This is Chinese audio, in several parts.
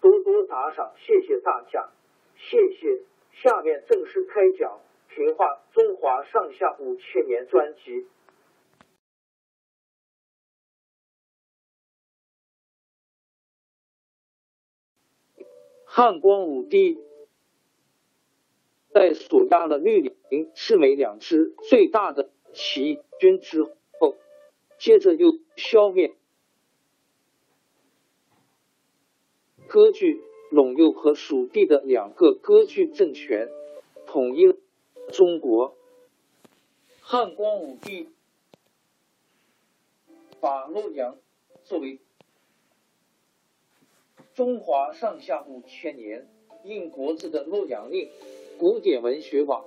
多多打赏，谢谢大家，谢谢。下面正式开讲《评话中华上下五千年》专辑。汉光武帝在所压了绿林、赤眉两支最大的起义军之后，接着又消灭。割据陇右和蜀地的两个割据政权，统一了中国。汉光武帝把洛阳作为中华上下五千年印国字的洛阳令，古典文学网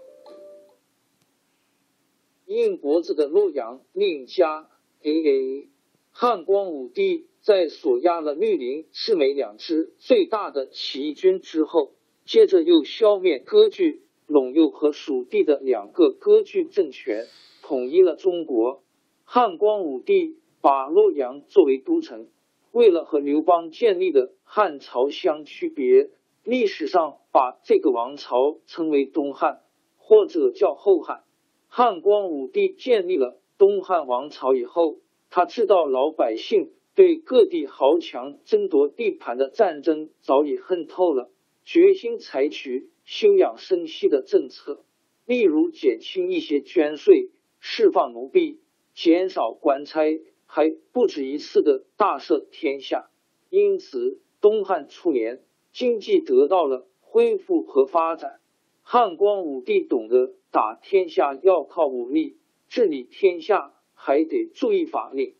印国字的洛阳令加 A A 汉光武帝。在所压了绿林、赤眉两支最大的起义军之后，接着又消灭割据陇右和蜀地的两个割据政权，统一了中国。汉光武帝把洛阳作为都城，为了和刘邦建立的汉朝相区别，历史上把这个王朝称为东汉，或者叫后汉。汉光武帝建立了东汉王朝以后，他知道老百姓。对各地豪强争夺地盘的战争早已恨透了，决心采取休养生息的政策，例如减轻一些捐税、释放奴婢、减少官差，还不止一次的大赦天下。因此，东汉初年经济得到了恢复和发展。汉光武帝懂得打天下要靠武力，治理天下还得注意法令。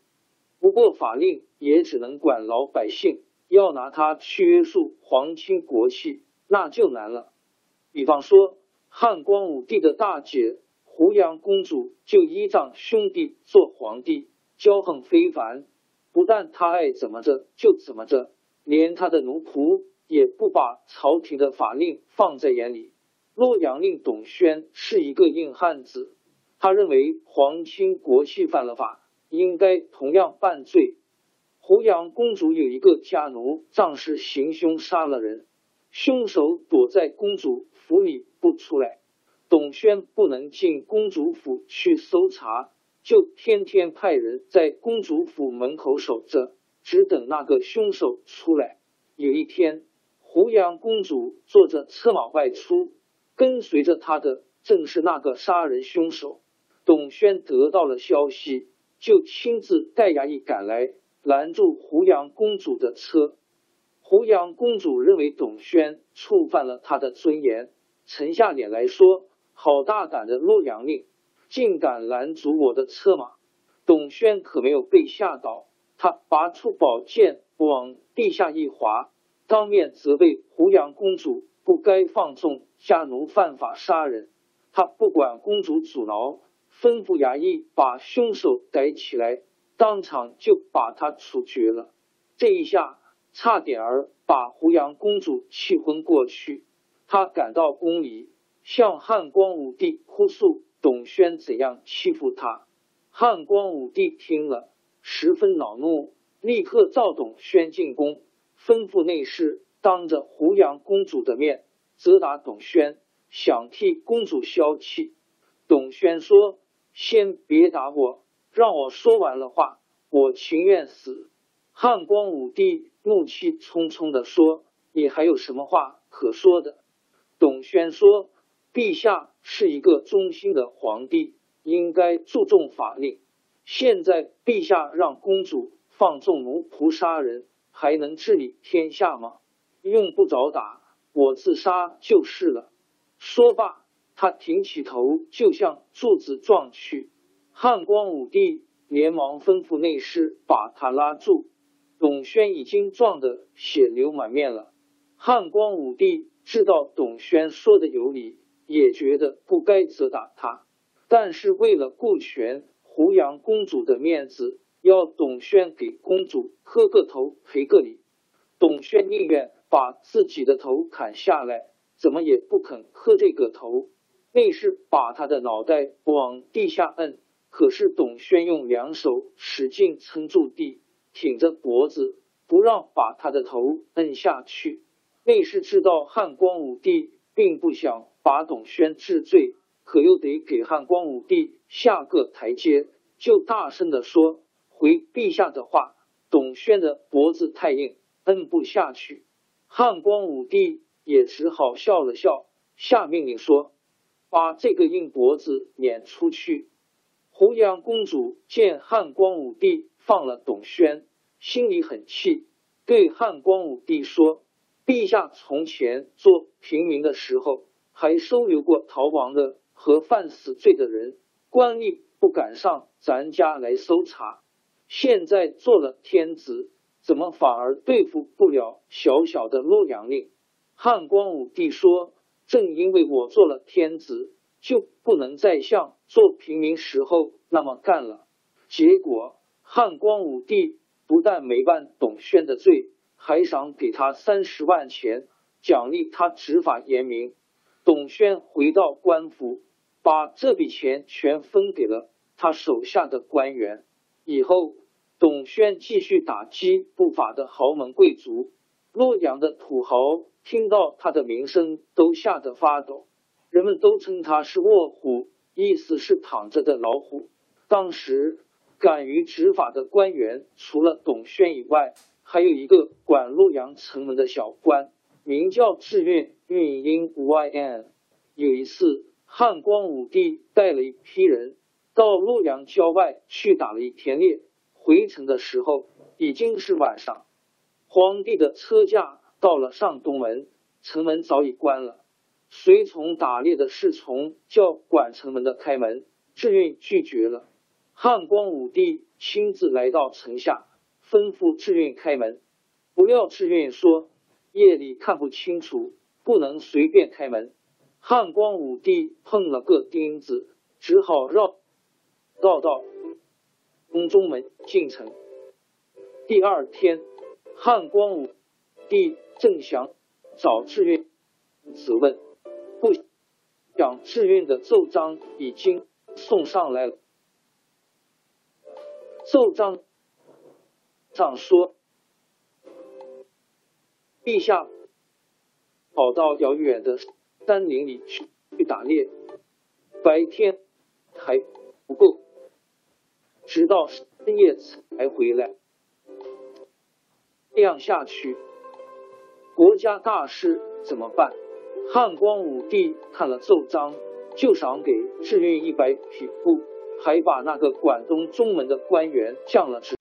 不过法令也只能管老百姓，要拿它去约束皇亲国戚，那就难了。比方说，汉光武帝的大姐胡杨公主就依仗兄弟做皇帝，骄横非凡。不但他爱怎么着就怎么着，连他的奴仆也不把朝廷的法令放在眼里。洛阳令董宣是一个硬汉子，他认为皇亲国戚犯了法。应该同样犯罪。胡杨公主有一个家奴，仗势行凶杀了人，凶手躲在公主府里不出来。董宣不能进公主府去搜查，就天天派人在公主府门口守着，只等那个凶手出来。有一天，胡杨公主坐着车马外出，跟随着他的正是那个杀人凶手。董宣得到了消息。就亲自带衙役赶来，拦住胡杨公主的车。胡杨公主认为董宣触犯了她的尊严，沉下脸来说：“好大胆的洛阳令，竟敢拦阻我的车马！”董宣可没有被吓倒，他拔出宝剑往地下一划，当面责备胡杨公主不该放纵家奴犯法杀人。他不管公主阻挠。吩咐衙役把凶手逮起来，当场就把他处决了。这一下差点儿把胡杨公主气昏过去。她赶到宫里，向汉光武帝哭诉董宣怎样欺负她。汉光武帝听了，十分恼怒，立刻召董宣进宫，吩咐内侍当着胡杨公主的面责打董宣，想替公主消气。董宣说：“先别打我，让我说完了话，我情愿死。”汉光武帝怒气冲冲的说：“你还有什么话可说的？”董宣说：“陛下是一个忠心的皇帝，应该注重法令。现在陛下让公主放纵奴仆杀人，还能治理天下吗？用不着打，我自杀就是了。”说罢，他挺起头就向柱子撞去。汉光武帝连忙吩咐内侍把他拉住。董宣已经撞得血流满面了。汉光武帝。知道董宣说的有理，也觉得不该责打他，但是为了顾全胡杨公主的面子，要董宣给公主磕个头赔个礼。董宣宁愿把自己的头砍下来，怎么也不肯磕这个头。内侍把他的脑袋往地下摁，可是董宣用两手使劲撑住地，挺着脖子，不让把他的头摁下去。内侍知道汉光武帝并不想把董宣治罪，可又得给汉光武帝下个台阶，就大声的说：“回陛下的话，董宣的脖子太硬，摁不下去。”汉光武帝也只好笑了笑，下命令说：“把这个硬脖子撵出去。”胡杨公主见汉光武帝放了董宣，心里很气，对汉光武帝说。陛下从前做平民的时候，还收留过逃亡的和犯死罪的人，官吏不敢上咱家来搜查。现在做了天子，怎么反而对付不了小小的洛阳令？汉光武帝说：“正因为我做了天子，就不能再像做平民时候那么干了。”结果，汉光武帝不但没办董宣的罪。还赏给他三十万钱，奖励他执法严明。董宣回到官府，把这笔钱全分给了他手下的官员。以后，董宣继续打击不法的豪门贵族。洛阳的土豪听到他的名声，都吓得发抖。人们都称他是卧虎，意思是躺着的老虎。当时敢于执法的官员，除了董宣以外，还有一个管洛阳城门的小官，名叫智运，运音 Y N。有一次，汉光武帝带了一批人到洛阳郊外去打了一天猎，回城的时候已经是晚上。皇帝的车驾到了上东门，城门早已关了。随从打猎的侍从叫管城门的开门，志运拒绝了。汉光武帝亲自来到城下。吩咐志运开门，不料志运说夜里看不清楚，不能随便开门。汉光武帝碰了个钉子，只好绕绕到宫中门进城。第二天，汉光武帝正想找志运责问，不想志运的奏章已经送上来了，奏章。上说，陛下跑到遥远的山林里去去打猎，白天还不够，直到深夜才回来。这样下去，国家大事怎么办？汉光武帝看了奏章，就赏给智运一百匹布，还把那个广东中门的官员降了职。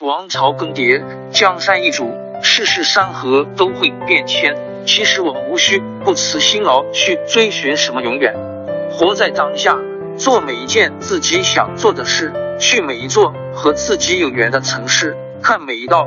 王朝更迭，江山易主，世事山河都会变迁。其实我们无需不辞辛劳去追寻什么永远，活在当下，做每一件自己想做的事，去每一座和自己有缘的城市，看每一道